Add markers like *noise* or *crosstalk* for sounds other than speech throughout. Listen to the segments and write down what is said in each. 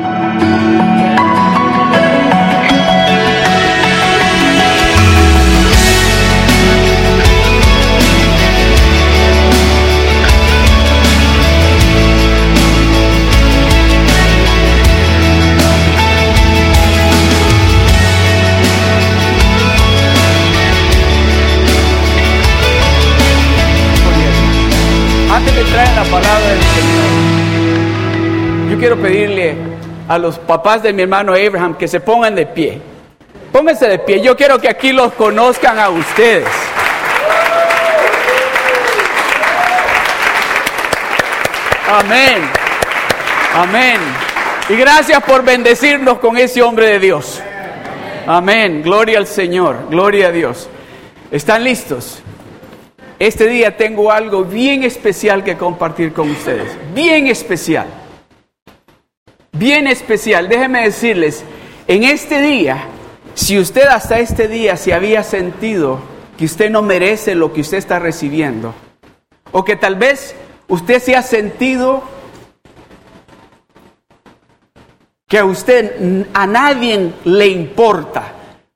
quiero a los papás de mi hermano Abraham que se pongan de pie. Pónganse de pie. Yo quiero que aquí los conozcan a ustedes. Amén. Amén. Y gracias por bendecirnos con ese hombre de Dios. Amén. Gloria al Señor. Gloria a Dios. ¿Están listos? Este día tengo algo bien especial que compartir con ustedes. Bien especial bien especial. Déjenme decirles, en este día, si usted hasta este día se había sentido que usted no merece lo que usted está recibiendo, o que tal vez usted se ha sentido que a usted, a nadie le importa,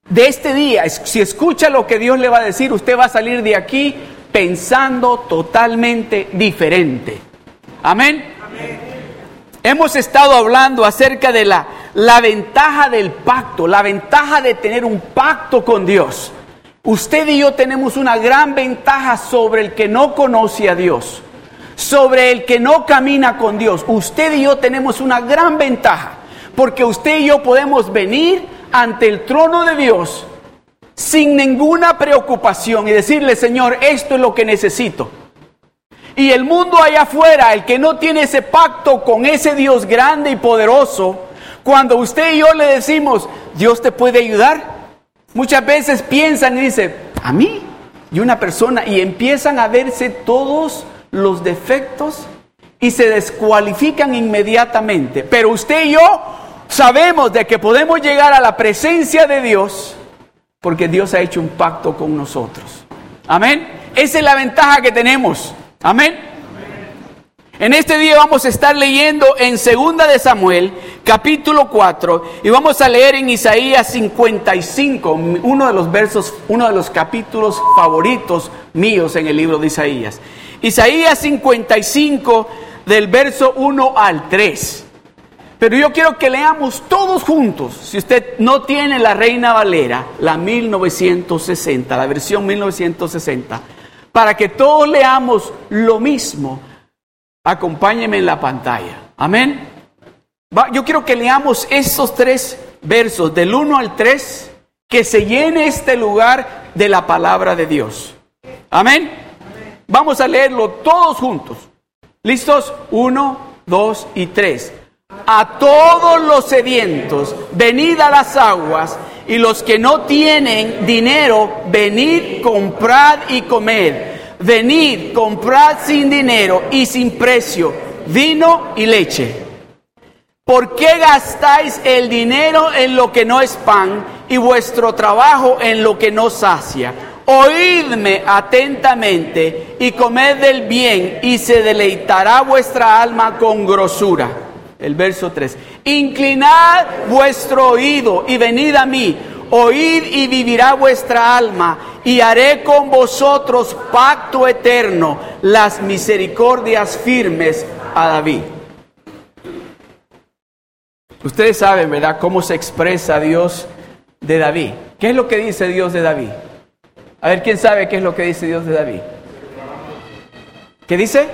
de este día, si escucha lo que Dios le va a decir, usted va a salir de aquí pensando totalmente diferente. Amén. Hemos estado hablando acerca de la, la ventaja del pacto, la ventaja de tener un pacto con Dios. Usted y yo tenemos una gran ventaja sobre el que no conoce a Dios, sobre el que no camina con Dios. Usted y yo tenemos una gran ventaja, porque usted y yo podemos venir ante el trono de Dios sin ninguna preocupación y decirle, Señor, esto es lo que necesito. Y el mundo allá afuera, el que no tiene ese pacto con ese Dios grande y poderoso, cuando usted y yo le decimos, Dios te puede ayudar, muchas veces piensan y dicen, a mí y una persona, y empiezan a verse todos los defectos y se descualifican inmediatamente. Pero usted y yo sabemos de que podemos llegar a la presencia de Dios porque Dios ha hecho un pacto con nosotros. Amén. Esa es la ventaja que tenemos. Amén. En este día vamos a estar leyendo en Segunda de Samuel, capítulo 4, y vamos a leer en Isaías 55, uno de los versos, uno de los capítulos favoritos míos en el libro de Isaías. Isaías 55 del verso 1 al 3. Pero yo quiero que leamos todos juntos, si usted no tiene la Reina Valera, la 1960, la versión 1960 para que todos leamos lo mismo, acompáñeme en la pantalla. Amén. yo quiero que leamos estos tres versos, del 1 al 3, que se llene este lugar de la palabra de Dios. Amén. Vamos a leerlo todos juntos. ¿Listos? 1, 2 y 3. A todos los sedientos, venid a las aguas y los que no tienen dinero, venid, comprad y comed. Venid, comprad sin dinero y sin precio vino y leche. ¿Por qué gastáis el dinero en lo que no es pan y vuestro trabajo en lo que no sacia? Oídme atentamente y comed del bien y se deleitará vuestra alma con grosura. El verso 3. Inclinad vuestro oído y venid a mí. Oíd y vivirá vuestra alma y haré con vosotros pacto eterno, las misericordias firmes a David. Ustedes saben, ¿verdad?, cómo se expresa Dios de David. ¿Qué es lo que dice Dios de David? A ver, ¿quién sabe qué es lo que dice Dios de David? ¿Qué dice?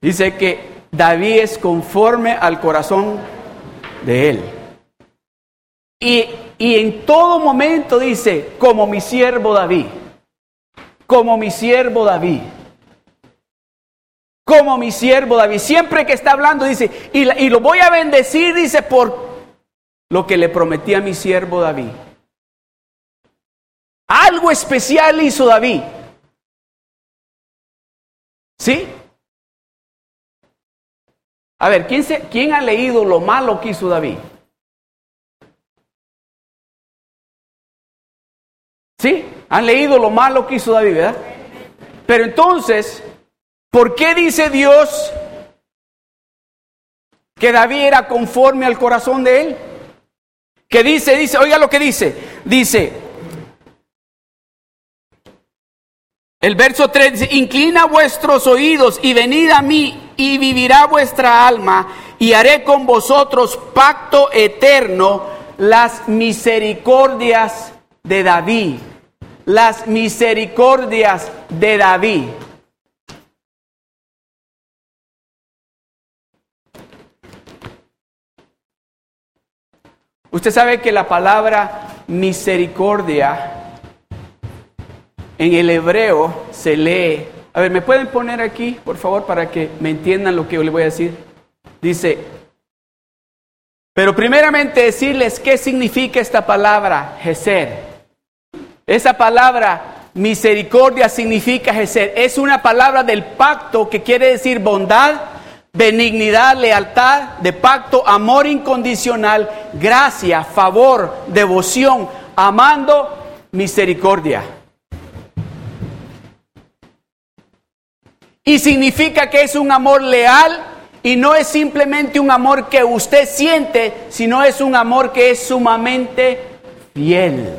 Dice que David es conforme al corazón de él. Y, y en todo momento dice, como mi siervo David, como mi siervo David, como mi siervo David. Siempre que está hablando dice, y, y lo voy a bendecir, dice, por lo que le prometí a mi siervo David. Algo especial hizo David. ¿Sí? A ver, ¿quién, ¿quién ha leído lo malo que hizo David? ¿Sí? Han leído lo malo que hizo David, ¿verdad? Pero entonces, ¿por qué dice Dios que David era conforme al corazón de él. Que dice, dice, oiga lo que dice, dice, el verso 3 dice, inclina vuestros oídos y venid a mí y vivirá vuestra alma y haré con vosotros pacto eterno, las misericordias de David, las misericordias de David. Usted sabe que la palabra misericordia en el hebreo se lee. A ver, ¿me pueden poner aquí, por favor, para que me entiendan lo que yo le voy a decir? Dice, pero primeramente decirles qué significa esta palabra, Geser. Esa palabra misericordia significa Geser. Es una palabra del pacto que quiere decir bondad, benignidad, lealtad, de pacto, amor incondicional, gracia, favor, devoción, amando, misericordia. Y significa que es un amor leal y no es simplemente un amor que usted siente, sino es un amor que es sumamente fiel.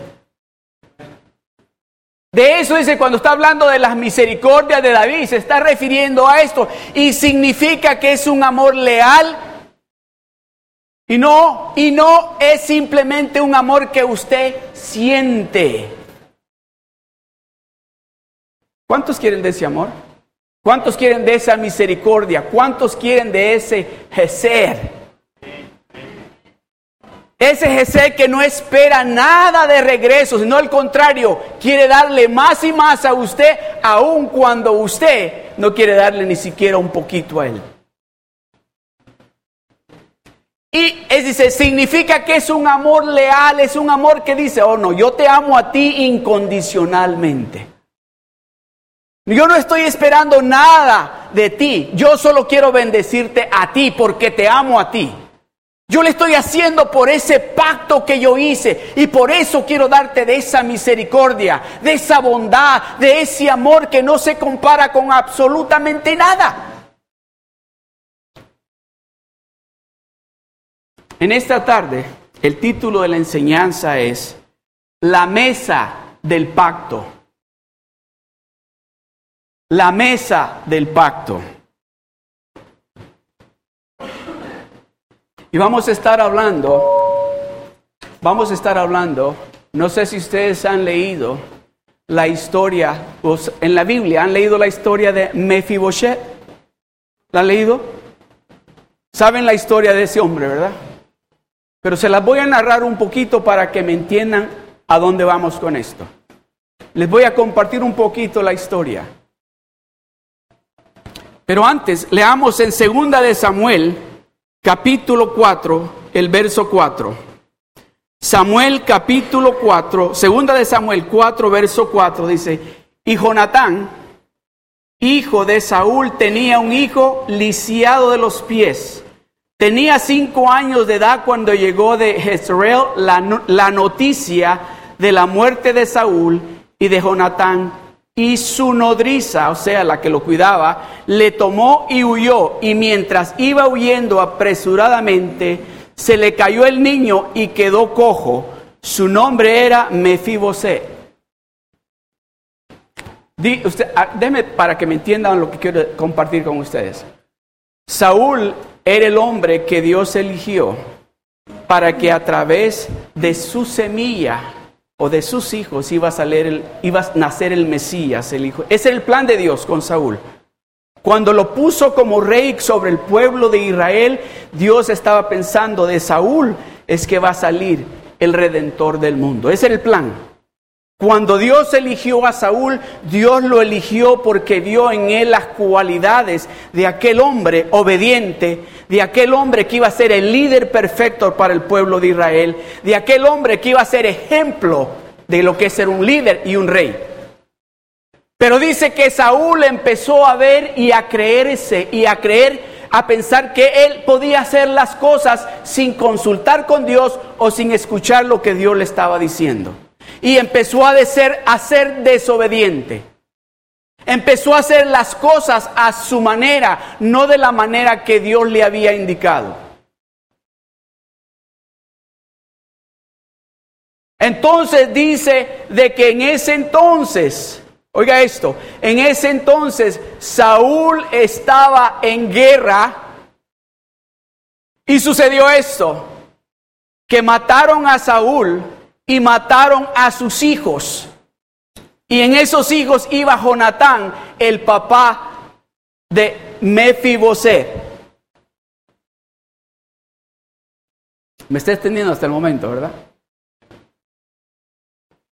De eso dice cuando está hablando de las misericordias de David, se está refiriendo a esto y significa que es un amor leal y no y no es simplemente un amor que usted siente. ¿Cuántos quieren de ese amor? ¿Cuántos quieren de esa misericordia? ¿Cuántos quieren de ese Geser? Ese Jesús que no espera nada de regreso, sino al contrario, quiere darle más y más a usted, aun cuando usted no quiere darle ni siquiera un poquito a él. Y es dice, significa que es un amor leal, es un amor que dice, oh no, yo te amo a ti incondicionalmente. Yo no estoy esperando nada de ti, yo solo quiero bendecirte a ti porque te amo a ti. Yo le estoy haciendo por ese pacto que yo hice y por eso quiero darte de esa misericordia, de esa bondad, de ese amor que no se compara con absolutamente nada. En esta tarde, el título de la enseñanza es La mesa del pacto. La mesa del pacto. Y vamos a estar hablando, vamos a estar hablando, no sé si ustedes han leído la historia, en la Biblia han leído la historia de Mefiboshet. ¿La han leído? Saben la historia de ese hombre, ¿verdad? Pero se las voy a narrar un poquito para que me entiendan a dónde vamos con esto. Les voy a compartir un poquito la historia. Pero antes, leamos en segunda de Samuel capítulo 4, el verso 4. Samuel capítulo 4, segunda de Samuel 4, verso 4 dice, y Jonatán, hijo de Saúl, tenía un hijo lisiado de los pies. Tenía cinco años de edad cuando llegó de Jezreel la, la noticia de la muerte de Saúl y de Jonatán y su nodriza, o sea, la que lo cuidaba, le tomó y huyó. Y mientras iba huyendo apresuradamente, se le cayó el niño y quedó cojo. Su nombre era Mefibosé. Usted, ah, déme para que me entiendan lo que quiero compartir con ustedes. Saúl era el hombre que Dios eligió para que a través de su semilla o de sus hijos iba a, salir el, iba a nacer el Mesías, el hijo. Ese es el plan de Dios con Saúl. Cuando lo puso como rey sobre el pueblo de Israel, Dios estaba pensando de Saúl es que va a salir el redentor del mundo. Ese era el plan. Cuando Dios eligió a Saúl, Dios lo eligió porque vio en él las cualidades de aquel hombre obediente, de aquel hombre que iba a ser el líder perfecto para el pueblo de Israel, de aquel hombre que iba a ser ejemplo de lo que es ser un líder y un rey. Pero dice que Saúl empezó a ver y a creerse y a creer, a pensar que él podía hacer las cosas sin consultar con Dios o sin escuchar lo que Dios le estaba diciendo y empezó a, ser desobediente. Empezó a hacer las cosas a su manera, no de la manera que Dios le había indicado. Entonces dice de que en ese entonces, oiga esto, en ese entonces Saúl estaba en guerra y sucedió esto, que mataron a Saúl y mataron a sus hijos. Y en esos hijos iba Jonatán, el papá de Mefiboset. Me está extendiendo hasta el momento, ¿verdad?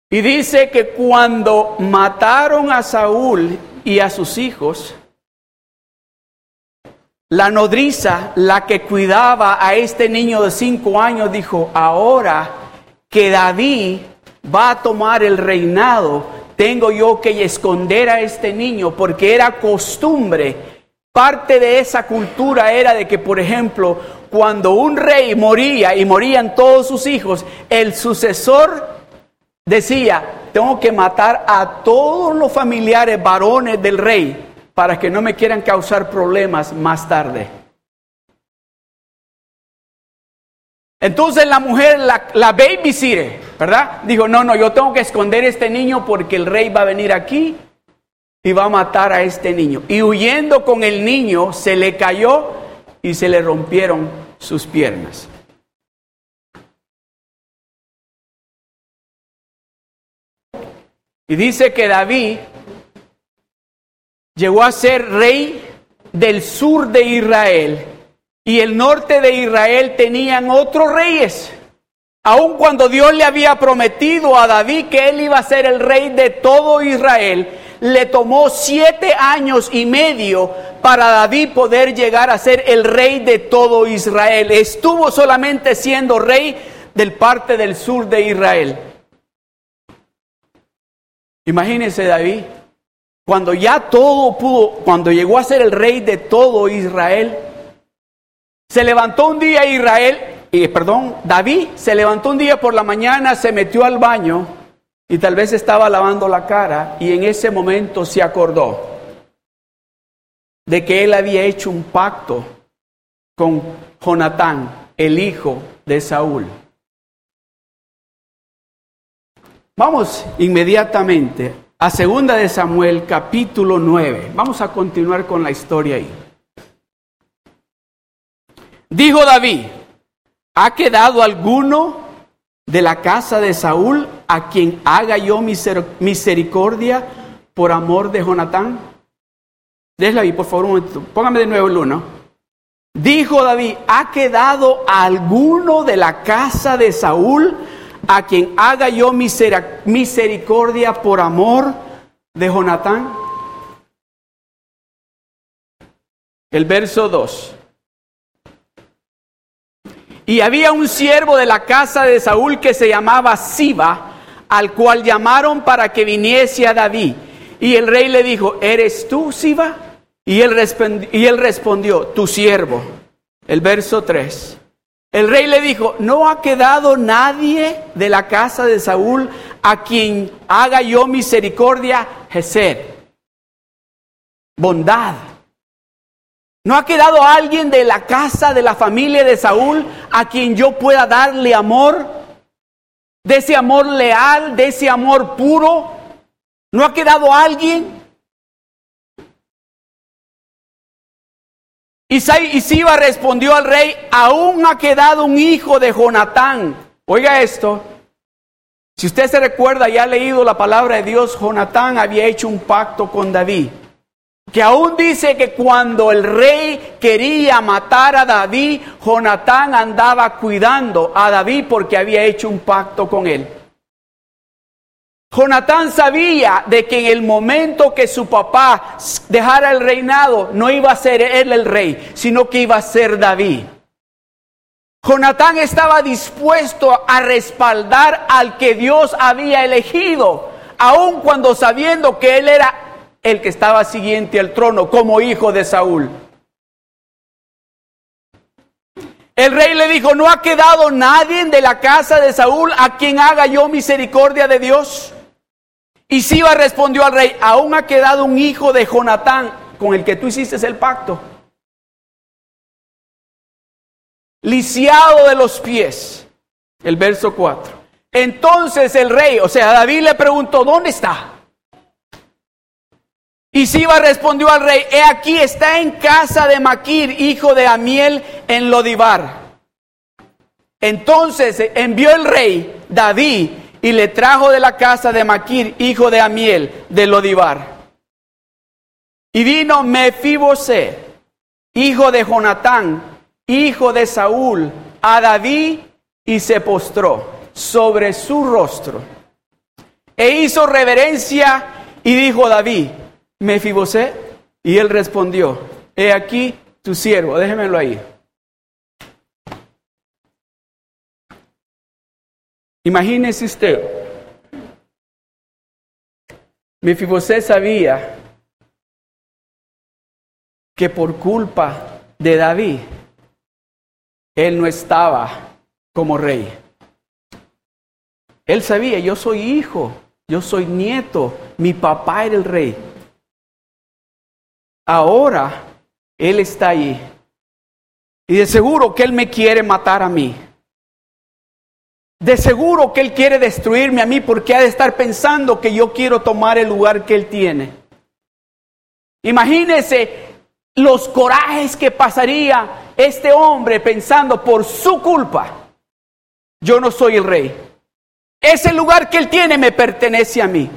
Y dice que cuando mataron a Saúl y a sus hijos, la nodriza, la que cuidaba a este niño de cinco años, dijo, ahora que David va a tomar el reinado, tengo yo que esconder a este niño, porque era costumbre. Parte de esa cultura era de que, por ejemplo, cuando un rey moría y morían todos sus hijos, el sucesor decía, tengo que matar a todos los familiares varones del rey para que no me quieran causar problemas más tarde. Entonces la mujer, la, la babysitter, ¿verdad? Dijo, no, no, yo tengo que esconder a este niño porque el rey va a venir aquí y va a matar a este niño. Y huyendo con el niño, se le cayó y se le rompieron sus piernas. Y dice que David llegó a ser rey del sur de Israel y el norte de Israel tenían otros reyes. Aun cuando Dios le había prometido a David que él iba a ser el rey de todo Israel, le tomó siete años y medio para David poder llegar a ser el rey de todo Israel. Estuvo solamente siendo rey del parte del sur de Israel. Imagínese David, cuando ya todo pudo, cuando llegó a ser el rey de todo Israel, se levantó un día Israel, y perdón, David se levantó un día por la mañana, se metió al baño y tal vez estaba lavando la cara y en ese momento se acordó de que él había hecho un pacto con Jonatán, el hijo de Saúl. Vamos inmediatamente a segunda de Samuel capítulo 9. Vamos a continuar con la historia ahí. Dijo David, ¿ha quedado alguno de la casa de Saúl a quien haga yo misericordia por amor de Jonatán? Déjala ahí, por favor, un momento. Póngame de nuevo el uno. Dijo David, ¿ha quedado alguno de la casa de Saúl a quien haga yo misericordia por amor de Jonatán? El verso 2. Y había un siervo de la casa de Saúl que se llamaba Siba, al cual llamaron para que viniese a David. Y el rey le dijo, ¿eres tú, Siba? Y él, respondió, tu siervo. El verso 3. El rey le dijo, no ha quedado nadie de la casa de Saúl a quien haga yo misericordia, Jesed, bondad. No ha quedado alguien de la casa de la familia de Saúl a quien yo pueda darle amor, de ese amor leal, de ese amor puro. No ha quedado alguien. Y Siba respondió al rey, aún ha quedado un hijo de Jonatán. Oiga esto, si usted se recuerda y ha leído la palabra de Dios, Jonatán había hecho un pacto con David. Que aún dice que cuando el rey quería matar a David, Jonatán andaba cuidando a David porque había hecho un pacto con él. Jonatán sabía de que en el momento que su papá dejara el reinado, no iba a ser él el rey, sino que iba a ser David. Jonatán estaba dispuesto a respaldar al que Dios había elegido, aun cuando sabiendo que él era el que estaba siguiente al trono como hijo de Saúl. El rey le dijo, ¿no ha quedado nadie de la casa de Saúl a quien haga yo misericordia de Dios? Y Siba respondió al rey, aún ha quedado un hijo de Jonatán con el que tú hiciste el pacto. Lisiado de los pies. El verso 4. Entonces el rey, o sea, David le preguntó, ¿dónde está? Y Siba respondió al rey, he aquí está en casa de Maquir, hijo de Amiel, en Lodibar. Entonces envió el rey David y le trajo de la casa de Maquir, hijo de Amiel, de Lodibar. Y vino Mefibosé, hijo de Jonatán, hijo de Saúl, a David y se postró sobre su rostro. E hizo reverencia y dijo David, Mefibosé, y él respondió, he aquí tu siervo, déjemelo ahí. Imagínese usted, Mefibosé sabía que por culpa de David, él no estaba como rey. Él sabía, yo soy hijo, yo soy nieto, mi papá era el rey. Ahora Él está ahí. Y de seguro que Él me quiere matar a mí. De seguro que Él quiere destruirme a mí porque ha de estar pensando que yo quiero tomar el lugar que Él tiene. Imagínese los corajes que pasaría este hombre pensando por su culpa. Yo no soy el rey. Ese lugar que Él tiene me pertenece a mí.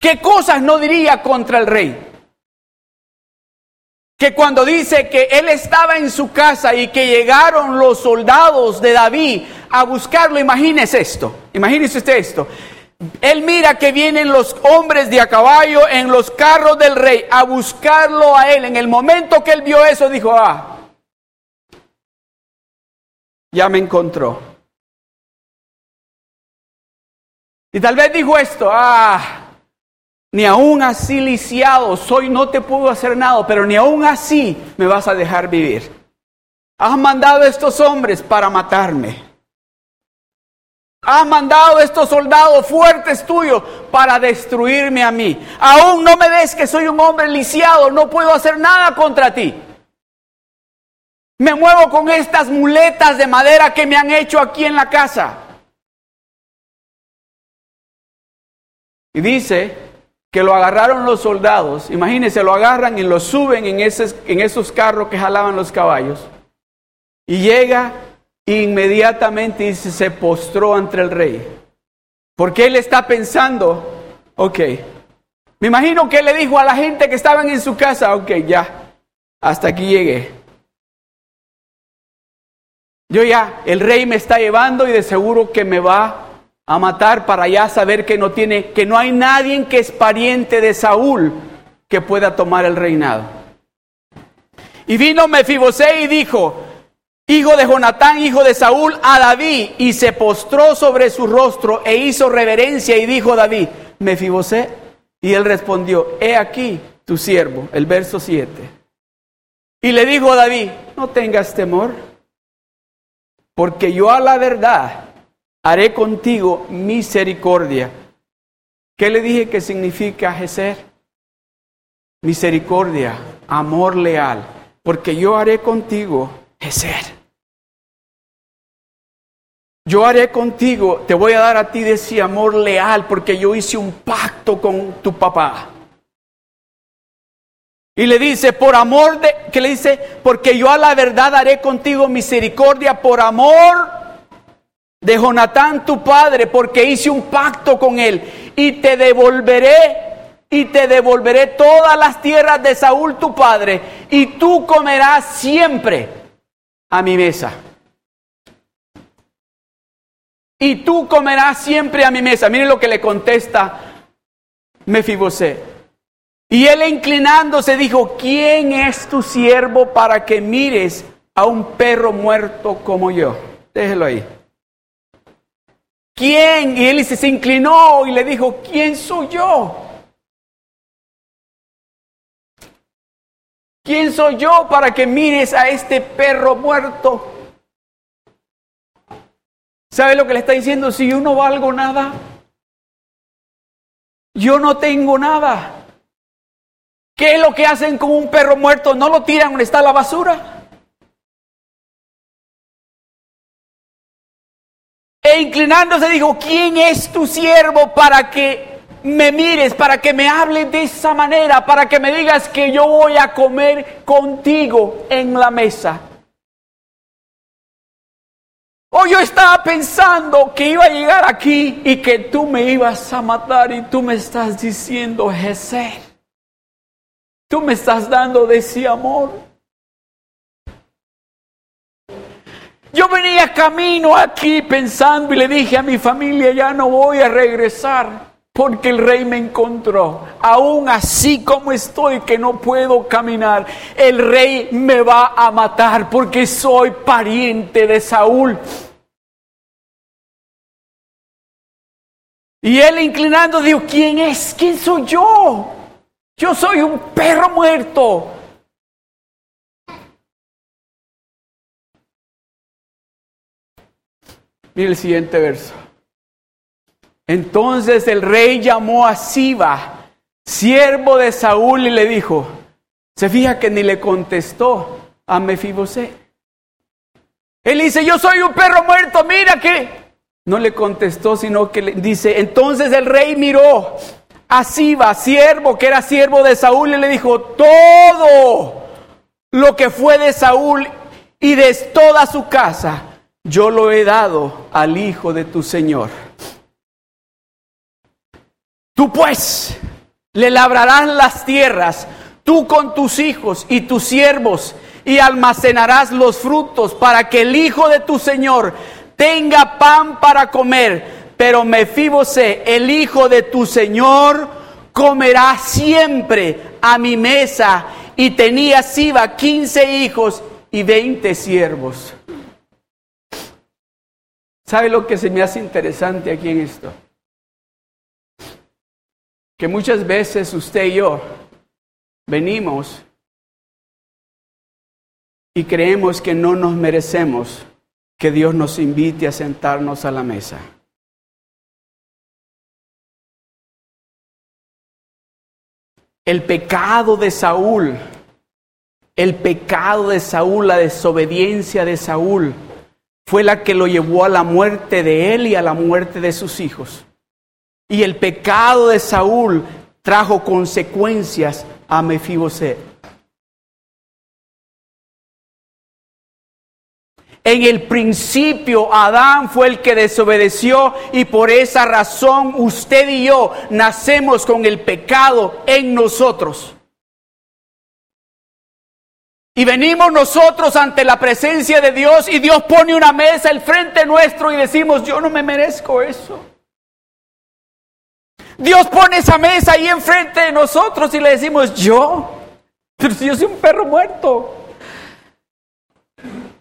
¿Qué cosas no diría contra el rey? Que cuando dice que él estaba en su casa y que llegaron los soldados de David a buscarlo, imagínese esto, imagínese usted esto. Él mira que vienen los hombres de a caballo en los carros del rey a buscarlo a él. En el momento que él vio eso, dijo, ah, ya me encontró. Y tal vez dijo esto, ah, ni aún así lisiado soy, no te puedo hacer nada, pero ni aún así me vas a dejar vivir. Has mandado a estos hombres para matarme. Has mandado a estos soldados fuertes tuyos para destruirme a mí. Aún no me ves que soy un hombre lisiado, no puedo hacer nada contra ti. Me muevo con estas muletas de madera que me han hecho aquí en la casa. Y dice que lo agarraron los soldados, imagínense, lo agarran y lo suben en, en esos carros que jalaban los caballos. Y llega inmediatamente y se postró ante el rey. Porque él está pensando, ok, me imagino que le dijo a la gente que estaban en su casa, ok, ya, hasta aquí llegué. Yo ya, el rey me está llevando y de seguro que me va a matar para ya saber que no tiene, que no hay nadie que es pariente de Saúl que pueda tomar el reinado. Y vino Mefibosé y dijo, hijo de Jonatán, hijo de Saúl, a David, y se postró sobre su rostro e hizo reverencia y dijo David, Mefibosé, y él respondió, he aquí tu siervo, el verso 7. Y le dijo a David, no tengas temor, porque yo a la verdad haré contigo misericordia. ¿Qué le dije que significa Jeser? Misericordia, amor leal, porque yo haré contigo Jeser. Yo haré contigo, te voy a dar a ti de ese amor leal, porque yo hice un pacto con tu papá. Y le dice, por amor de, ¿qué le dice? Porque yo a la verdad haré contigo misericordia por amor de Jonatán tu padre, porque hice un pacto con él, y te devolveré, y te devolveré todas las tierras de Saúl tu padre, y tú comerás siempre a mi mesa. Y tú comerás siempre a mi mesa. Miren lo que le contesta Mefibosé. Y él inclinándose dijo, ¿quién es tu siervo para que mires a un perro muerto como yo? Déjelo ahí. ¿Quién? Y él se inclinó y le dijo, ¿quién soy yo? ¿Quién soy yo para que mires a este perro muerto? ¿Sabe lo que le está diciendo? Si yo no valgo nada, yo no tengo nada. ¿Qué es lo que hacen con un perro muerto? ¿No lo tiran donde está la basura? E inclinándose dijo, ¿quién es tu siervo para que me mires, para que me hables de esa manera, para que me digas que yo voy a comer contigo en la mesa? O yo estaba pensando que iba a llegar aquí y que tú me ibas a matar y tú me estás diciendo, Jesús, tú me estás dando de ese amor. Yo venía camino aquí pensando y le dije a mi familia, ya no voy a regresar porque el rey me encontró. Aún así como estoy que no puedo caminar, el rey me va a matar porque soy pariente de Saúl. Y él inclinando dijo, ¿quién es? ¿Quién soy yo? Yo soy un perro muerto. Mira el siguiente verso. Entonces el rey llamó a Siba, siervo de Saúl, y le dijo, se fija que ni le contestó a Mefibosé. Él dice, yo soy un perro muerto, mira que... No le contestó, sino que le dice, entonces el rey miró a Siba, siervo, que era siervo de Saúl, y le dijo, todo lo que fue de Saúl y de toda su casa yo lo he dado al hijo de tu Señor. Tú pues le labrarás las tierras, tú con tus hijos y tus siervos, y almacenarás los frutos para que el hijo de tu Señor tenga pan para comer. Pero Mefibose, el hijo de tu Señor, comerá siempre a mi mesa. Y tenía Siba quince hijos y veinte siervos. ¿Sabe lo que se me hace interesante aquí en esto? Que muchas veces usted y yo venimos y creemos que no nos merecemos que Dios nos invite a sentarnos a la mesa. El pecado de Saúl, el pecado de Saúl, la desobediencia de Saúl, fue la que lo llevó a la muerte de él y a la muerte de sus hijos. Y el pecado de Saúl trajo consecuencias a Mefiboset. En el principio Adán fue el que desobedeció y por esa razón usted y yo nacemos con el pecado en nosotros. Y venimos nosotros ante la presencia de Dios y Dios pone una mesa al frente nuestro y decimos, yo no me merezco eso. Dios pone esa mesa ahí enfrente de nosotros y le decimos, yo, pero si yo soy un perro muerto.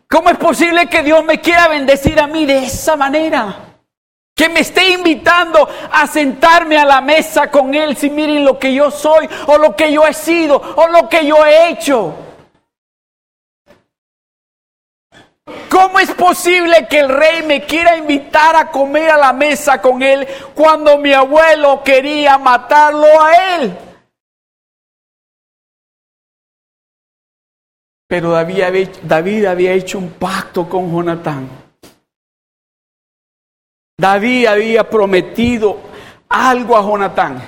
¿Cómo es posible que Dios me quiera bendecir a mí de esa manera? Que me esté invitando a sentarme a la mesa con Él si miren lo que yo soy o lo que yo he sido o lo que yo he hecho. ¿Cómo es posible que el rey me quiera invitar a comer a la mesa con él cuando mi abuelo quería matarlo a él? Pero David había, hecho un pacto con Jonatán. David había prometido algo a Jonatán.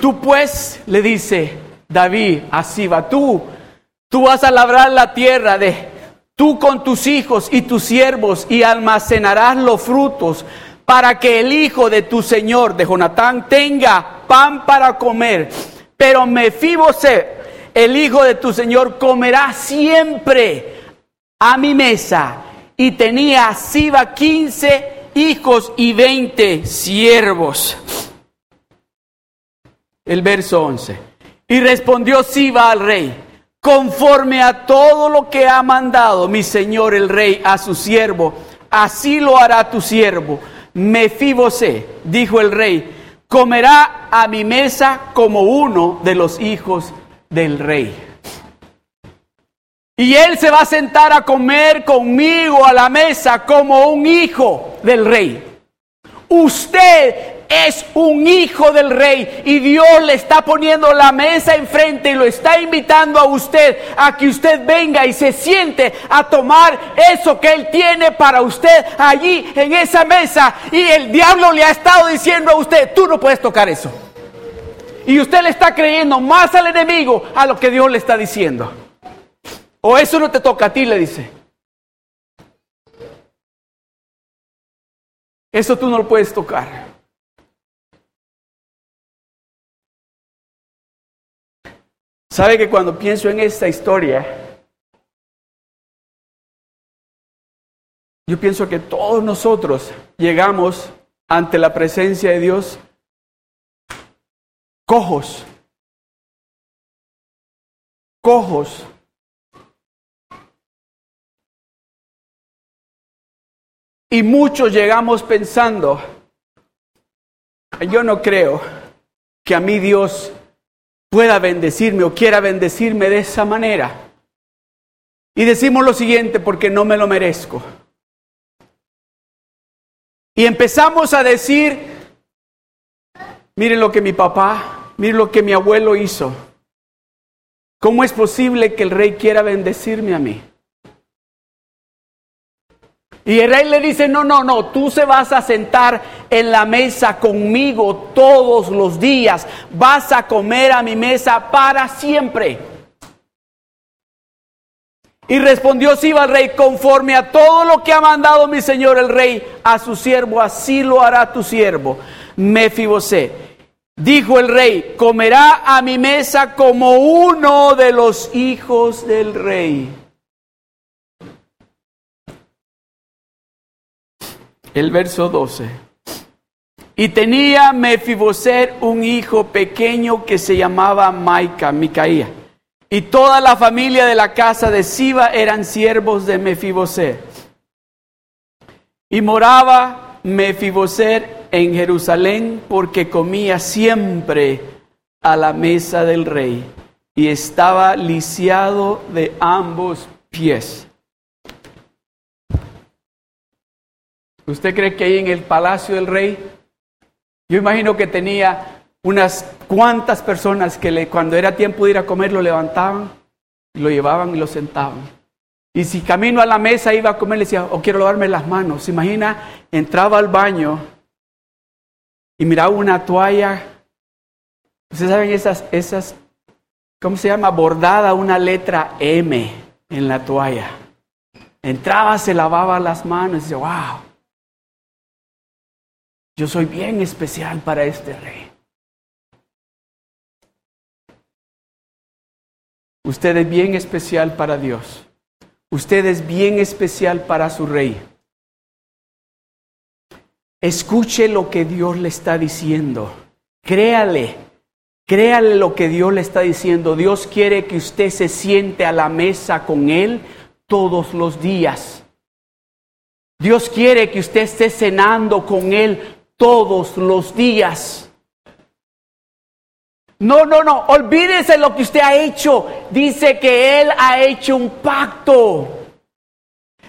Tú pues, le dice David, así va tú Tú vas a labrar la tierra de tú con tus hijos y tus siervos y almacenarás los frutos para que el hijo de tu señor, de Jonatán, tenga pan para comer. Pero Mefibosé, el hijo de tu señor, comerá siempre a mi mesa. Y tenía Siba quince hijos y veinte siervos. El verso once. Y respondió Siba al rey conforme a todo lo que ha mandado mi señor el rey a su siervo, así lo hará tu siervo. Mefibosé, dijo el rey, comerá a mi mesa como uno de los hijos del rey. Y él se va a sentar a comer conmigo a la mesa como un hijo del rey. Usted es un hijo del rey y Dios le está poniendo la mesa enfrente y lo está invitando a usted a que usted venga y se siente a tomar eso que Él tiene para usted allí en esa mesa. Y el diablo le ha estado diciendo a usted, tú no puedes tocar eso. Y usted le está creyendo más al enemigo a lo que Dios le está diciendo. O eso no te toca a ti, le dice. Eso tú no lo puedes tocar. ¿Sabe que cuando pienso en esta historia, yo pienso que todos nosotros llegamos ante la presencia de Dios cojos, cojos. Y muchos llegamos pensando, yo no creo que a mí Dios pueda bendecirme o quiera bendecirme de esa manera. Y decimos lo siguiente, porque no me lo merezco. Y empezamos a decir, miren lo que mi papá, miren lo que mi abuelo hizo. ¿Cómo es posible que el rey quiera bendecirme a mí? Y el rey le dice, no, no, no, tú se vas a sentar en la mesa conmigo todos los días, vas a comer a mi mesa para siempre. Y respondió Siba al rey, conforme a todo lo que ha mandado mi señor el rey a su siervo, así lo hará tu siervo, Mefibosé. Dijo el rey, comerá a mi mesa como uno de los hijos del rey. El verso 12. Y tenía Mefiboset un hijo pequeño que se llamaba Maica, Micaía. Y toda la familia de la casa de Siba eran siervos de Mefiboset. Y moraba Mefiboset en Jerusalén porque comía siempre a la mesa del rey y estaba lisiado de ambos pies. ¿Usted cree que ahí en el palacio del rey? Yo imagino que tenía unas cuantas personas que le, cuando era tiempo de ir a comer lo levantaban, lo llevaban y lo sentaban. Y si camino a la mesa iba a comer, le decía, o oh, quiero lavarme las manos. ¿Se imagina? Entraba al baño y miraba una toalla. Ustedes saben esas, esas, ¿cómo se llama? Bordada una letra M en la toalla. Entraba, se lavaba las manos y decía, wow. Yo soy bien especial para este rey. Usted es bien especial para Dios. Usted es bien especial para su rey. Escuche lo que Dios le está diciendo. Créale. Créale lo que Dios le está diciendo. Dios quiere que usted se siente a la mesa con Él todos los días. Dios quiere que usted esté cenando con Él todos los días. No, no, no, olvídese lo que usted ha hecho. Dice que Él ha hecho un pacto.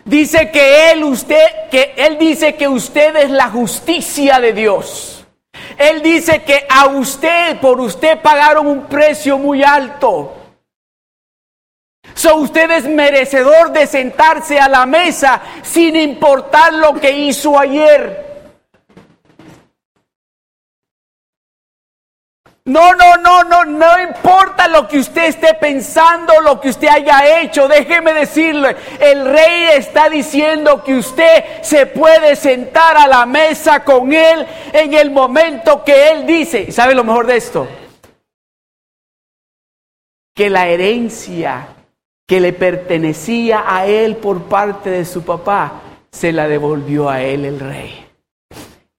Dice que Él, usted, que Él dice que usted es la justicia de Dios. Él dice que a usted, por usted pagaron un precio muy alto. So usted es merecedor de sentarse a la mesa sin importar lo que hizo ayer. No, no, no, no, no importa lo que usted esté pensando, lo que usted haya hecho. Déjeme decirle, el rey está diciendo que usted se puede sentar a la mesa con él en el momento que él dice. ¿Sabe lo mejor de esto? Que la herencia que le pertenecía a él por parte de su papá, se la devolvió a él el rey.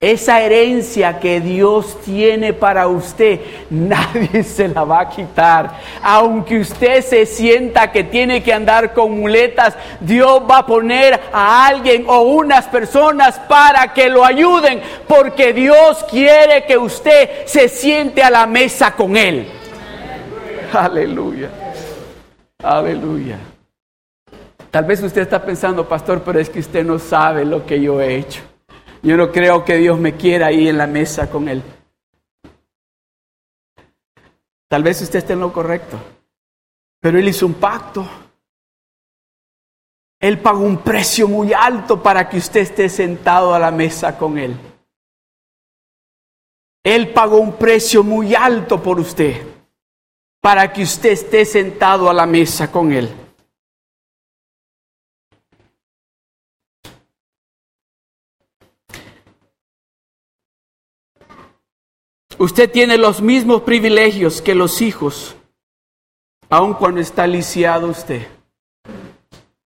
Esa herencia que Dios tiene para usted, nadie se la va a quitar. Aunque usted se sienta que tiene que andar con muletas, Dios va a poner a alguien o unas personas para que lo ayuden, porque Dios quiere que usted se siente a la mesa con Él. Aleluya. Aleluya. Tal vez usted está pensando, pastor, pero es que usted no sabe lo que yo he hecho. Yo no creo que Dios me quiera ahí en la mesa con Él. Tal vez usted esté en lo correcto, pero Él hizo un pacto. Él pagó un precio muy alto para que usted esté sentado a la mesa con Él. Él pagó un precio muy alto por usted para que usted esté sentado a la mesa con Él. Usted tiene los mismos privilegios que los hijos, aun cuando está lisiado usted.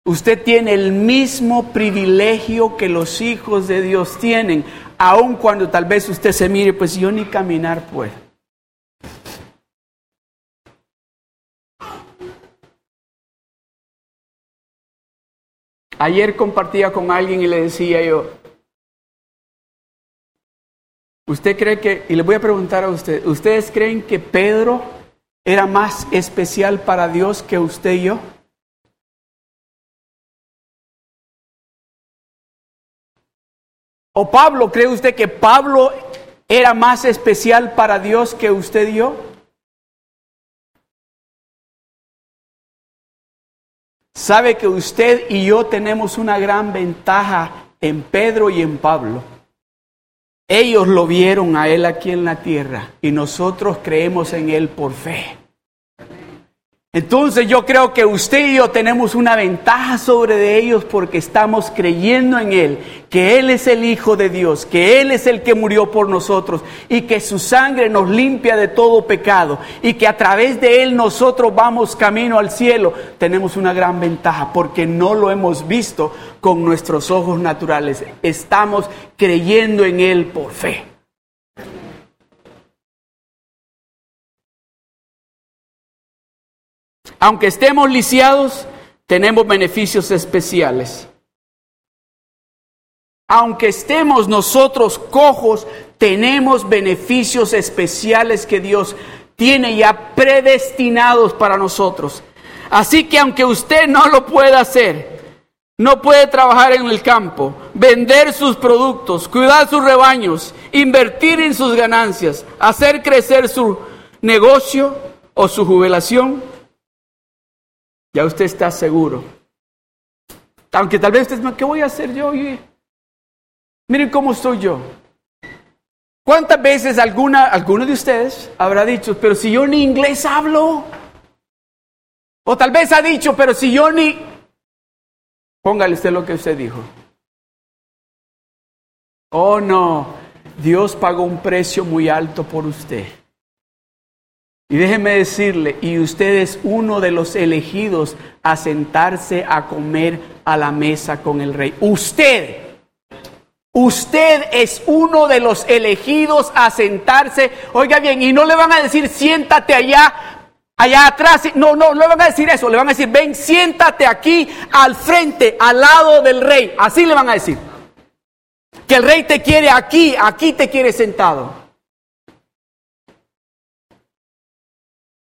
Usted tiene el mismo privilegio que los hijos de Dios tienen, aun cuando tal vez usted se mire, pues yo ni caminar puedo. Ayer compartía con alguien y le decía yo, ¿Usted cree que, y le voy a preguntar a usted, ¿ustedes creen que Pedro era más especial para Dios que usted y yo? ¿O Pablo, cree usted que Pablo era más especial para Dios que usted y yo? ¿Sabe que usted y yo tenemos una gran ventaja en Pedro y en Pablo? Ellos lo vieron a Él aquí en la tierra y nosotros creemos en Él por fe. Entonces yo creo que usted y yo tenemos una ventaja sobre de ellos porque estamos creyendo en Él, que Él es el Hijo de Dios, que Él es el que murió por nosotros y que su sangre nos limpia de todo pecado y que a través de Él nosotros vamos camino al cielo. Tenemos una gran ventaja porque no lo hemos visto con nuestros ojos naturales. Estamos creyendo en Él por fe. Aunque estemos lisiados, tenemos beneficios especiales. Aunque estemos nosotros cojos, tenemos beneficios especiales que Dios tiene ya predestinados para nosotros. Así que aunque usted no lo pueda hacer, no puede trabajar en el campo, vender sus productos, cuidar sus rebaños, invertir en sus ganancias, hacer crecer su negocio o su jubilación, ya usted está seguro. Aunque tal vez usted, ¿qué voy a hacer yo? Miren cómo soy yo. ¿Cuántas veces alguna, alguno de ustedes habrá dicho, pero si yo ni inglés hablo? O tal vez ha dicho, pero si yo ni... Póngale usted lo que usted dijo. Oh no, Dios pagó un precio muy alto por usted. Y déjeme decirle, y usted es uno de los elegidos a sentarse a comer a la mesa con el rey. Usted, usted es uno de los elegidos a sentarse. Oiga bien, y no le van a decir siéntate allá, allá atrás. No, no, no le van a decir eso. Le van a decir ven, siéntate aquí al frente, al lado del rey. Así le van a decir. Que el rey te quiere aquí, aquí te quiere sentado.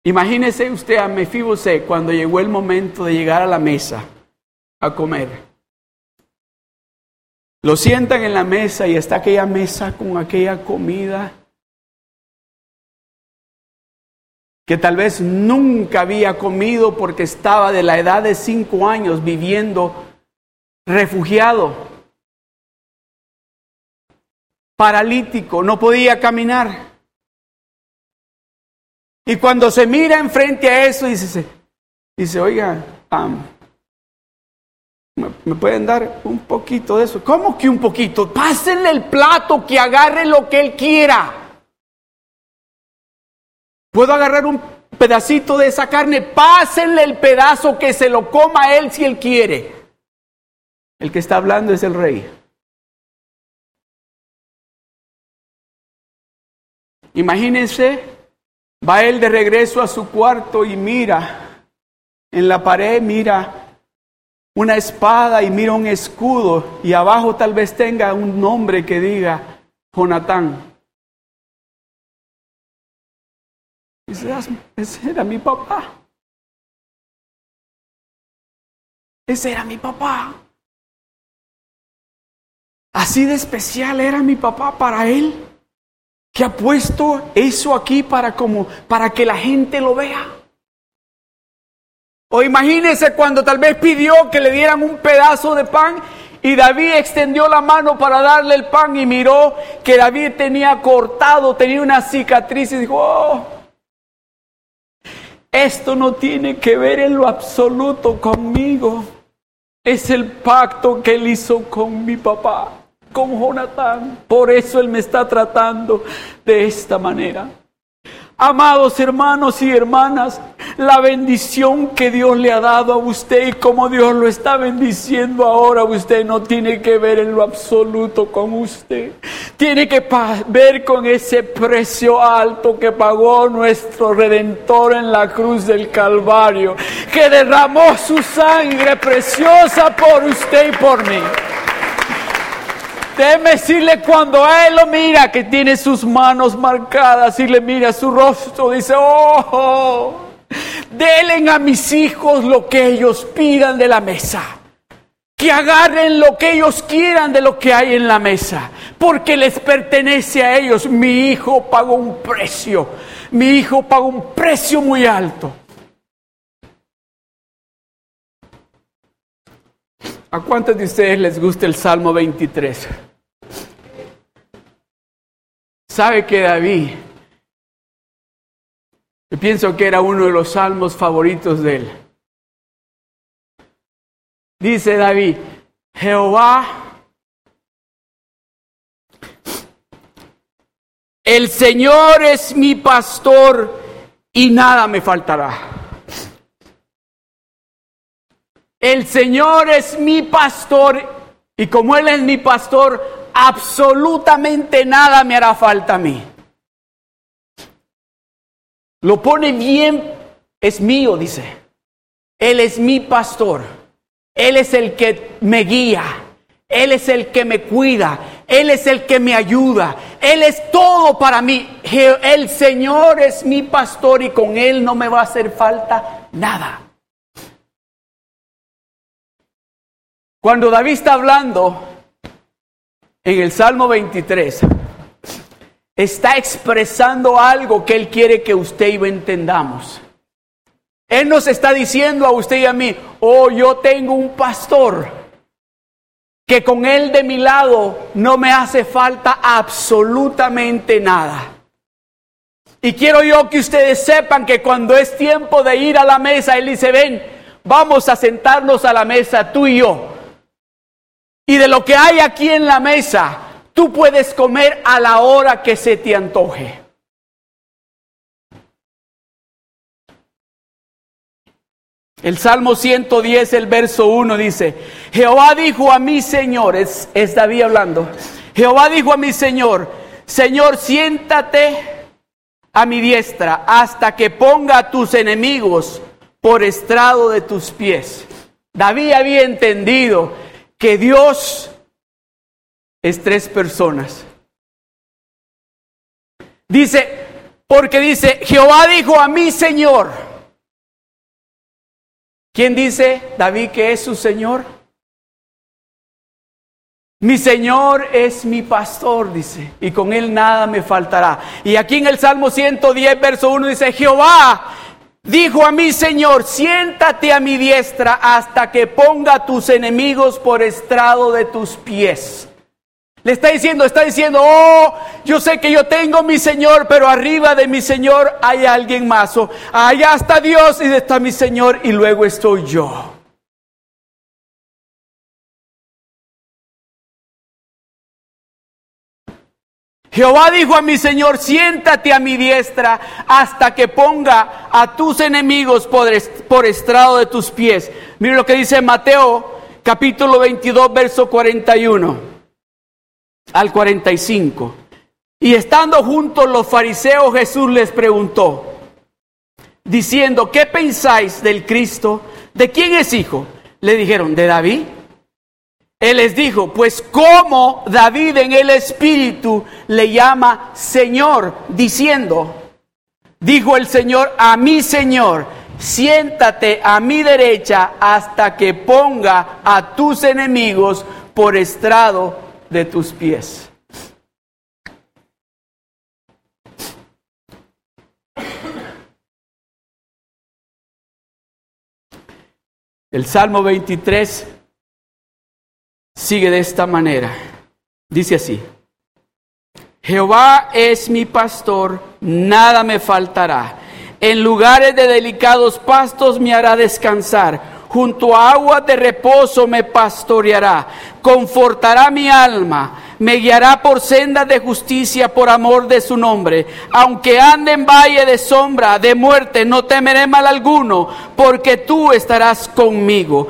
Imagínese usted a Mefibosé cuando llegó el momento de llegar a la mesa a comer. Lo sientan en la mesa y está aquella mesa con aquella comida que tal vez nunca había comido porque estaba de la edad de cinco años viviendo refugiado, paralítico, no podía caminar. Y cuando se mira enfrente a eso, dice, dice oiga, ¿me, pueden dar un poquito de eso? ¿Cómo que un poquito? Pásenle el plato, que agarre lo que él quiera. ¿Puedo agarrar un pedacito de esa carne? Pásenle el pedazo que se lo coma él si él quiere. El que está hablando es el rey. Imagínense Va él de regreso a su cuarto y mira en la pared, mira una espada y mira un escudo y abajo tal vez tenga un nombre que diga Jonatán. Dice, ese era mi papá. Ese era mi papá. Así de especial era mi papá para él, que ha puesto eso aquí para como para que la gente lo vea. O imagínese cuando tal vez pidió que le dieran un pedazo de pan y David extendió la mano para darle el pan y miró que David tenía cortado, tenía una cicatriz y dijo, oh, esto no tiene que ver en lo absoluto conmigo. Es el pacto que él hizo con mi papá, con Jonathan. Por eso él me está tratando de esta manera. Amados hermanos y hermanas, la bendición que Dios le ha dado a usted y como Dios lo está bendiciendo ahora, usted no tiene que ver en lo absoluto con usted. Tiene que ver con ese precio alto que pagó nuestro Redentor en la cruz del Calvario, que derramó su sangre preciosa por usted y por mí. Déjeme decirle cuando él lo mira que tiene sus manos marcadas y le mira su rostro, dice, oh, denle a mis hijos lo que ellos pidan de la mesa. Que agarren lo que ellos quieran de lo que hay en la mesa, porque les pertenece a ellos. Mi hijo pagó un precio, mi hijo pagó un precio muy alto. ¿A cuántos de ustedes les gusta el Salmo 23? ¿Sabe que David? Yo pienso que era uno de los salmos favoritos de él. Dice David, Jehová, el Señor es mi pastor y nada me faltará. El Señor es mi pastor y como Él es mi pastor, absolutamente nada me hará falta a mí. Lo pone bien, es mío, dice. Él es mi pastor. Él es el que me guía. Él es el que me cuida. Él es el que me ayuda. Él es todo para mí. El Señor es mi pastor y con Él no me va a hacer falta nada. Cuando David está hablando en el Salmo 23, está expresando algo que él quiere que usted y yo entendamos. Él nos está diciendo a usted y a mí, oh, yo tengo un pastor que con él de mi lado no me hace falta absolutamente nada. Y quiero yo que ustedes sepan que cuando es tiempo de ir a la mesa, él dice, ven, vamos a sentarnos a la mesa, tú y yo. Y de lo que hay aquí en la mesa, tú puedes comer a la hora que se te antoje. El Salmo 110, el verso 1 dice, Jehová dijo a mi Señor, es, es David hablando, Jehová dijo a mi Señor, Señor, siéntate a mi diestra hasta que ponga a tus enemigos por estrado de tus pies. David había entendido que Dios es tres personas. Dice, porque dice, Jehová dijo a mi Señor. ¿Quién dice David que es su Señor? Mi Señor es mi pastor, dice, y con él nada me faltará. Y aquí en el Salmo 110, verso 1 dice, Jehová Dijo a mi Señor, siéntate a mi diestra hasta que ponga tus enemigos por estrado de tus pies. Le está diciendo, está diciendo, oh, yo sé que yo tengo mi Señor, pero arriba de mi Señor hay alguien más. allá está Dios y está mi Señor y luego estoy yo. Jehová dijo a mi Señor, siéntate a mi diestra hasta que ponga a tus enemigos por, estrado de tus pies. Mire lo que dice Mateo capítulo 22, verso 41 al 45. Y estando juntos los fariseos, Jesús les preguntó, diciendo, ¿qué pensáis del Cristo? ¿De quién es hijo? Le dijeron, de David. Él les dijo, pues como David en el Espíritu le llama Señor, diciendo, dijo el Señor a mi Señor, siéntate a mi derecha hasta que ponga a tus enemigos por estrado de tus pies. El Salmo 23 sigue de esta manera. Dice así. Jehová es mi pastor, nada me faltará. En lugares de delicados pastos me hará descansar junto a aguas de reposo me pastoreará, confortará mi alma, me guiará por sendas de justicia por amor de su nombre. Aunque ande en valle de sombra, de muerte, no temeré mal alguno, porque tú estarás conmigo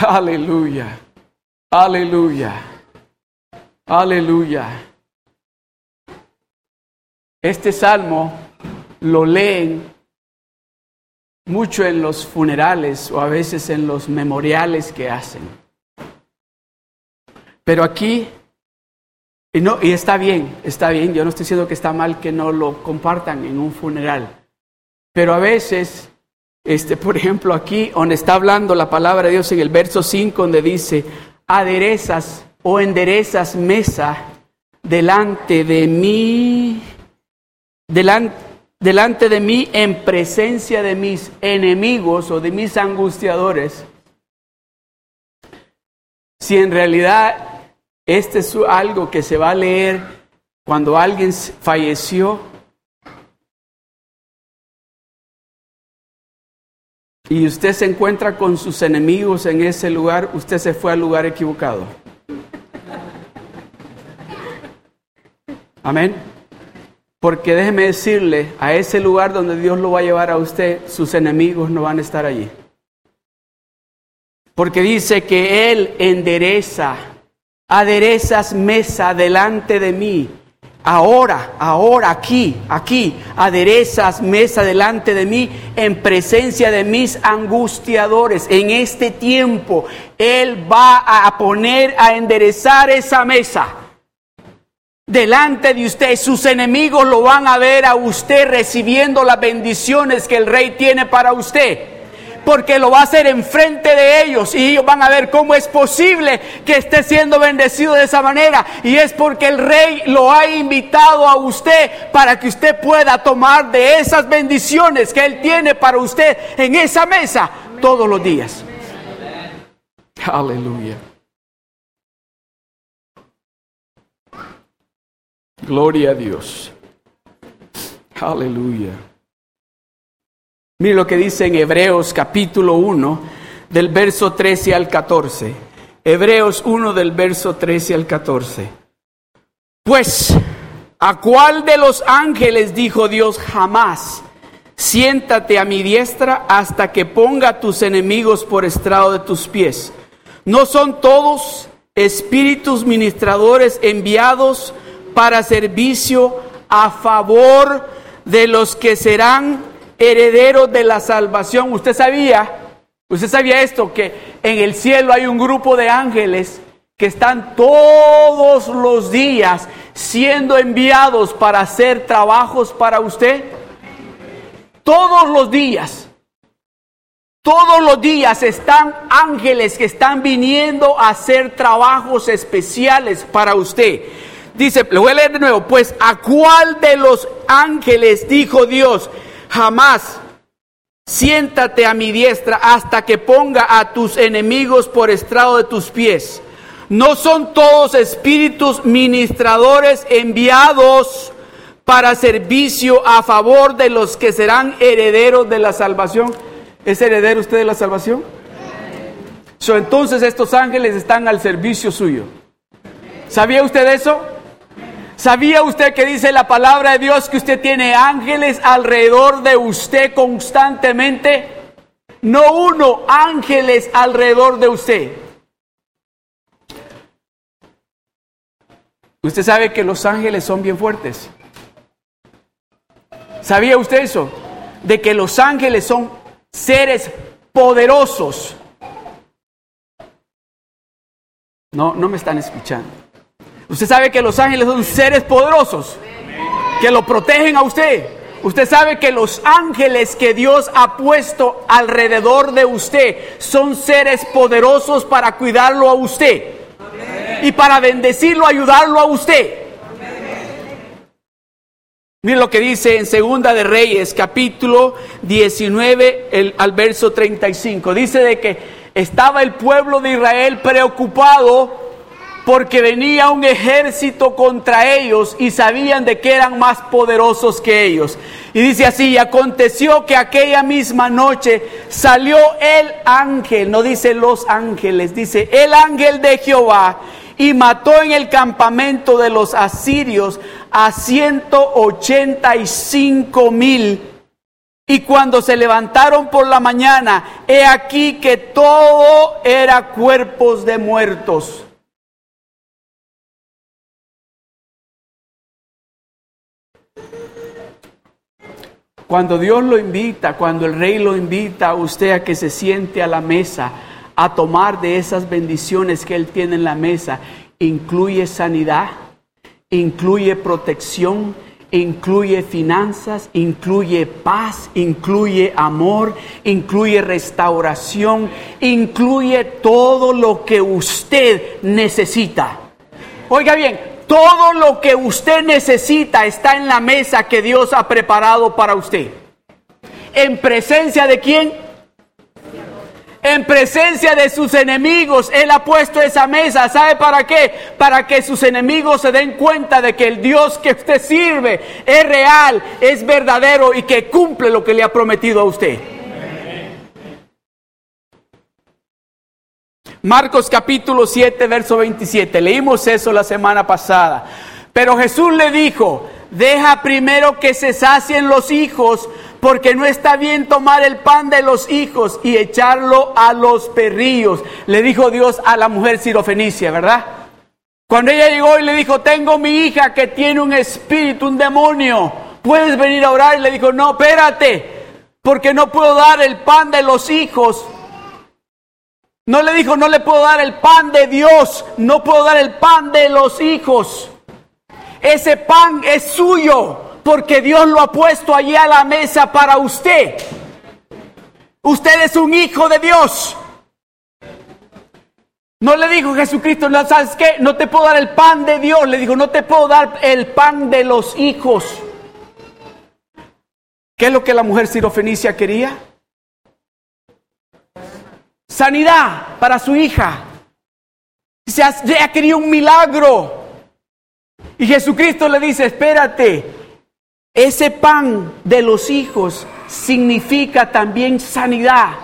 Aleluya. Aleluya. Aleluya. Este salmo lo leen mucho en los funerales o a veces en los memoriales que hacen. Pero aquí, y, no, y está bien, está bien, yo no estoy diciendo que está mal que no lo compartan en un funeral, pero a veces este, por ejemplo, aquí donde está hablando la palabra de Dios en el verso 5, donde dice, aderezas o enderezas mesa delante de mí, delante, delante de mí en presencia de mis enemigos o de mis angustiadores. Si en realidad este es algo que se va a leer cuando alguien falleció, y usted se encuentra con sus enemigos en ese lugar, usted se fue al lugar equivocado. Amén. Porque déjeme decirle, a ese lugar donde Dios lo va a llevar a usted, sus enemigos no van a estar allí. Porque dice que Él endereza, aderezas mesa delante de mí Ahora, ahora, aquí, aquí, aderezas mesa delante de mí en presencia de mis angustiadores. En este tiempo, Él va a poner a enderezar esa mesa delante de usted. Sus enemigos lo van a ver a usted recibiendo las bendiciones que el Rey tiene para usted porque lo va a hacer enfrente de ellos y ellos van a ver cómo es posible que esté siendo bendecido de esa manera. Y es porque el rey lo ha invitado a usted para que usted pueda tomar de esas bendiciones que él tiene para usted en esa mesa todos los días. Aleluya. Gloria a Dios. Aleluya. Mire lo que dice en Hebreos capítulo 1, del verso 13 al 14. Hebreos 1 del verso 13 al 14. Pues, ¿a cuál de los ángeles dijo Dios jamás? Siéntate a mi diestra hasta que ponga tus enemigos por estrado de tus pies. ¿No son todos espíritus ministradores enviados para servicio a favor de los que serán herederos de la salvación. Usted sabía, usted sabía esto, que en el cielo hay un grupo de ángeles que están todos los días siendo enviados para hacer trabajos para usted. Todos los días. Todos los días están ángeles que están viniendo a hacer trabajos especiales para usted. Dice, le voy a leer de nuevo, pues a cuál de los ángeles dijo Dios, jamás siéntate a mi diestra hasta que ponga a tus enemigos por estrado de tus pies. No son todos espíritus ministradores enviados para servicio a favor de los que serán herederos de la salvación. ¿Es heredero usted de la salvación? entonces estos ángeles están al servicio suyo. ¿Sabía usted eso? ¿Sabía usted que dice la palabra de Dios que usted tiene ángeles alrededor de usted constantemente? No uno, ángeles alrededor de usted. Usted sabe que los ángeles son bien fuertes. ¿Sabía usted eso? De que los ángeles son seres poderosos. No, no me están escuchando. Usted sabe que los ángeles son seres poderosos que lo protegen a usted. Usted sabe que los ángeles que Dios ha puesto alrededor de usted son seres poderosos para cuidarlo a usted y para bendecirlo, ayudarlo a usted. Mire lo que dice en Segunda de Reyes, capítulo 19, el, al verso 35. Dice de que estaba el pueblo de Israel preocupado porque venía un ejército contra ellos y sabían de que eran más poderosos que ellos. Y dice así, y aconteció que aquella misma noche salió el ángel, no dice los ángeles, dice el ángel de Jehová y mató en el campamento de los asirios a 185 mil. Y cuando se levantaron por la mañana, he aquí que todo era cuerpos de muertos. Cuando Dios lo invita, cuando el rey lo invita a usted a que se siente a la mesa, a tomar de esas bendiciones que Él tiene en la mesa, incluye sanidad, incluye protección, incluye finanzas, incluye paz, incluye amor, incluye restauración, incluye todo lo que usted necesita. Oiga bien, todo lo que usted necesita está en la mesa que Dios ha preparado para usted. ¿En presencia de quién? en presencia de sus enemigos. Él ha puesto esa mesa. ¿Sabe para qué? Para que sus enemigos se den cuenta de que el Dios que usted sirve es real, es verdadero y que cumple lo que le ha prometido a usted. Marcos capítulo 7, verso 27. Leímos eso la semana pasada. Pero Jesús le dijo, deja primero que se sacien los hijos porque no está bien tomar el pan de los hijos y echarlo a los perrillos, le dijo Dios a la mujer sirofenicia, ¿verdad? Cuando ella llegó y le dijo, tengo mi hija que tiene un espíritu, un demonio, ¿puedes venir a orar? Y le dijo, no, espérate, porque no puedo dar el pan de los hijos. No le dijo, no le puedo dar el pan de Dios, no puedo dar el pan de los hijos. Ese pan es suyo, porque Dios lo ha puesto allí a la mesa para usted. Usted es un hijo de Dios. No le dijo Jesucristo, ¿no sabes qué? No te puedo dar el pan de Dios. Le dijo, no te puedo dar el pan de los hijos. ¿Qué es lo que la mujer sirofenicia quería? Sanidad para su hija. Se ha querido un milagro. Y Jesucristo le dice, espérate, ese pan de los hijos significa también sanidad,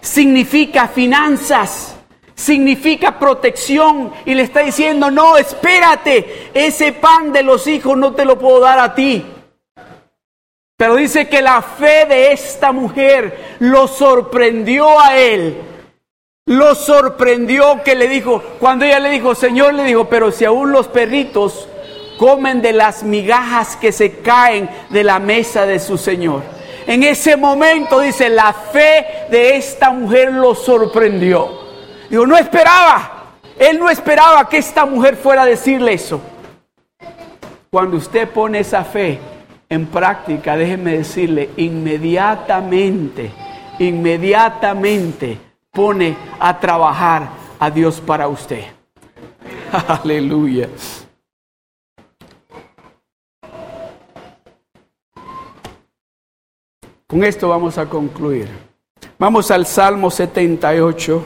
significa finanzas, significa protección. Y le está diciendo, no, espérate, ese pan de los hijos no te lo puedo dar a ti. Pero dice que la fe de esta mujer lo sorprendió a él. Lo sorprendió que le dijo, cuando ella le dijo, Señor, le dijo, pero si aún los perritos comen de las migajas que se caen de la mesa de su Señor. En ese momento dice, la fe de esta mujer lo sorprendió. Digo, no esperaba, él no esperaba que esta mujer fuera a decirle eso. Cuando usted pone esa fe en práctica, déjeme decirle, inmediatamente, inmediatamente pone a trabajar a Dios para usted. *laughs* Aleluya. Con esto vamos a concluir. Vamos al Salmo 78.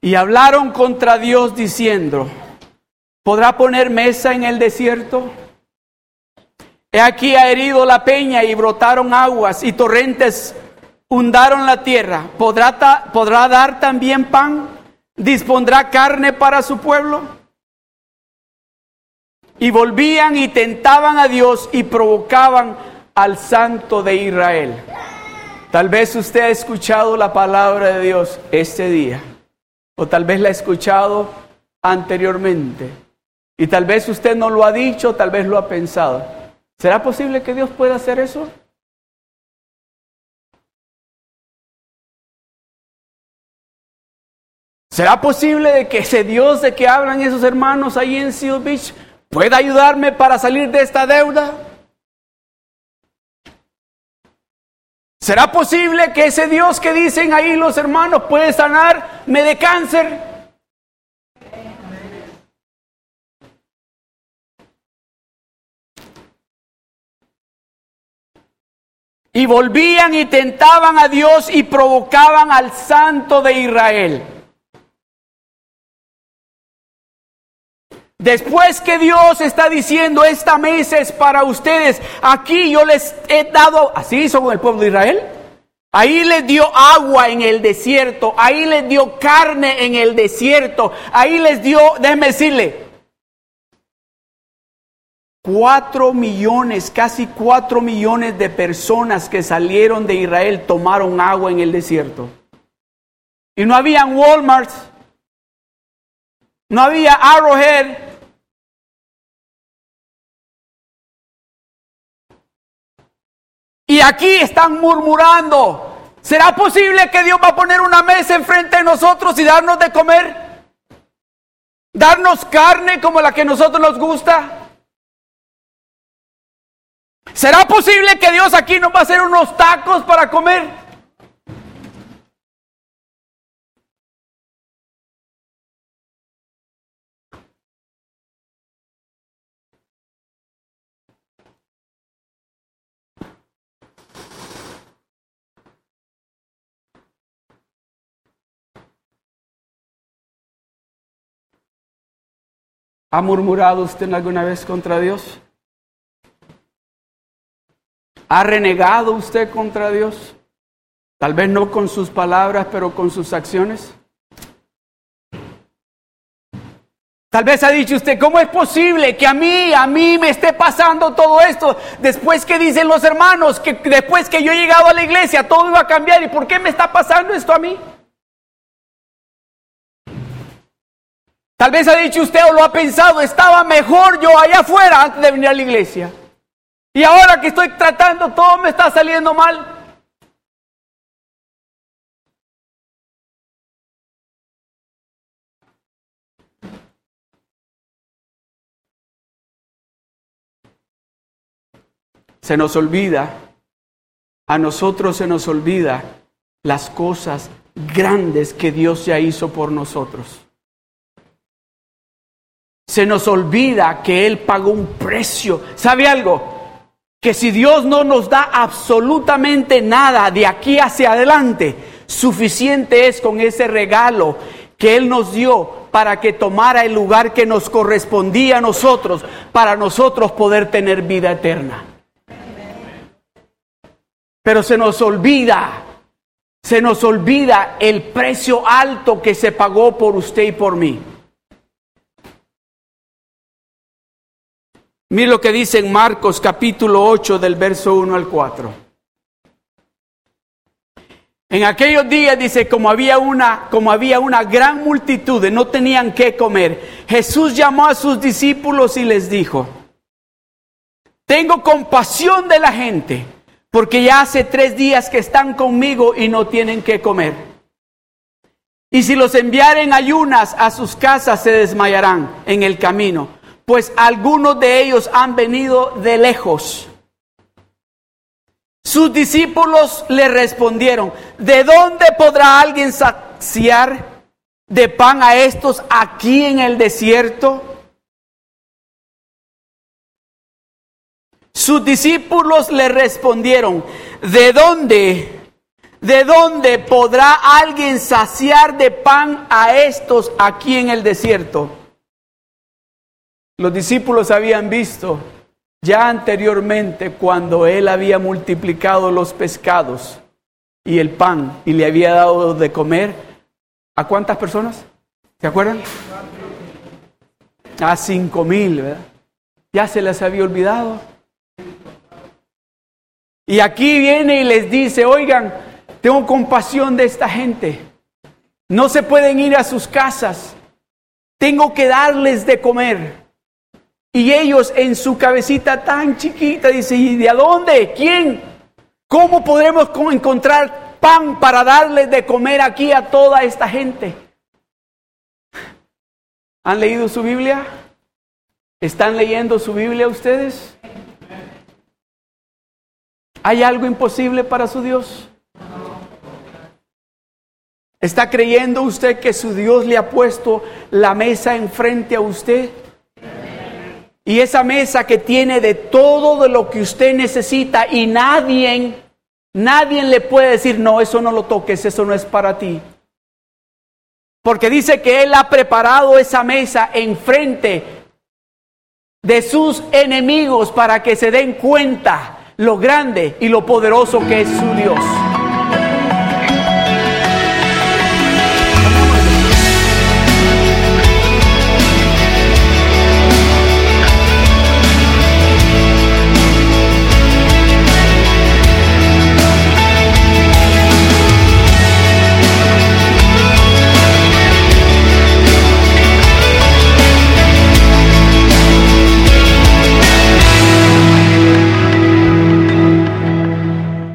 Y hablaron contra Dios diciendo, ¿podrá poner mesa en el desierto? He aquí ha herido la peña y brotaron aguas y torrentes hundaron la tierra. ¿Podrá, ¿Podrá dar también pan? ¿Dispondrá carne para su pueblo? y volvían y tentaban a Dios y provocaban al santo de Israel. Tal vez usted ha escuchado la palabra de Dios este día o tal vez la ha escuchado anteriormente. Y tal vez usted no lo ha dicho, tal vez lo ha pensado. ¿Será posible que Dios pueda hacer eso? ¿Será posible de que ese Dios de que hablan esos hermanos ahí en Seal Beach pueda ayudarme para salir de esta deuda? ¿Será posible que ese Dios que dicen ahí los hermanos puede sanarme de cáncer? Y volvían y tentaban a Dios y provocaban al santo de Israel. Después que Dios está diciendo, esta mesa es para ustedes, aquí yo les he dado, así hizo con el pueblo de Israel. Ahí les dio agua en el desierto, ahí les dio carne en el desierto, ahí les dio, déjenme decirle, cuatro millones, casi cuatro millones de personas que salieron de Israel tomaron agua en el desierto. Y no habían Walmart, no había Arrowhead, Y aquí están murmurando. ¿Será posible que Dios va a poner una mesa enfrente de nosotros y darnos de comer? ¿Darnos carne como la que a nosotros nos gusta? ¿Será posible que Dios aquí nos va a hacer unos tacos para comer? ¿Ha murmurado usted alguna vez contra Dios? ¿Ha renegado usted contra Dios? Tal vez no con sus palabras, pero con sus acciones. Tal vez ha dicho usted, ¿cómo es posible que a mí, a mí me esté pasando todo esto? Después que dicen los hermanos, que después que yo he llegado a la iglesia, todo iba a cambiar. ¿Y por qué me está pasando esto a mí? Tal vez ha dicho usted o lo ha pensado, estaba mejor yo allá afuera antes de venir a la iglesia. Y ahora que estoy tratando, todo me está saliendo mal. Se nos olvida, a nosotros se nos olvida las cosas grandes que Dios ya hizo por nosotros. Se nos olvida que Él pagó un precio. ¿Sabe algo? Que si Dios no nos da absolutamente nada de aquí hacia adelante, suficiente es con ese regalo que Él nos dio para que tomara el lugar que nos correspondía a nosotros, para nosotros poder tener vida eterna. Pero se nos olvida, se nos olvida el precio alto que se pagó por usted y por mí. Mire lo que dice en Marcos capítulo 8 del verso 1 al 4. En aquellos días dice, como había una, como había una gran multitud y no tenían qué comer, Jesús llamó a sus discípulos y les dijo, tengo compasión de la gente, porque ya hace tres días que están conmigo y no tienen qué comer. Y si los enviaren ayunas a sus casas, se desmayarán en el camino pues algunos de ellos han venido de lejos. Sus discípulos le respondieron, ¿de dónde podrá alguien saciar de pan a estos aquí en el desierto? Sus discípulos le respondieron, ¿de dónde? ¿De dónde podrá alguien saciar de pan a estos aquí en el desierto? Los discípulos habían visto ya anteriormente cuando él había multiplicado los pescados y el pan y le había dado de comer a cuántas personas? ¿Se acuerdan? A cinco mil, ¿verdad? Ya se les había olvidado. Y aquí viene y les dice, oigan, tengo compasión de esta gente. No se pueden ir a sus casas. Tengo que darles de comer. Y ellos en su cabecita tan chiquita dicen, ¿y de dónde? ¿Quién? ¿Cómo podremos encontrar pan para darles de comer aquí a toda esta gente? ¿Han leído su Biblia? ¿Están leyendo su Biblia ustedes? ¿Hay algo imposible para su Dios? ¿Está creyendo usted que su Dios le ha puesto la mesa enfrente a usted? Y esa mesa que tiene de todo de lo que usted necesita y nadie, nadie le puede decir, no, eso no lo toques, eso no es para ti. Porque dice que Él ha preparado esa mesa enfrente de sus enemigos para que se den cuenta lo grande y lo poderoso que es su Dios.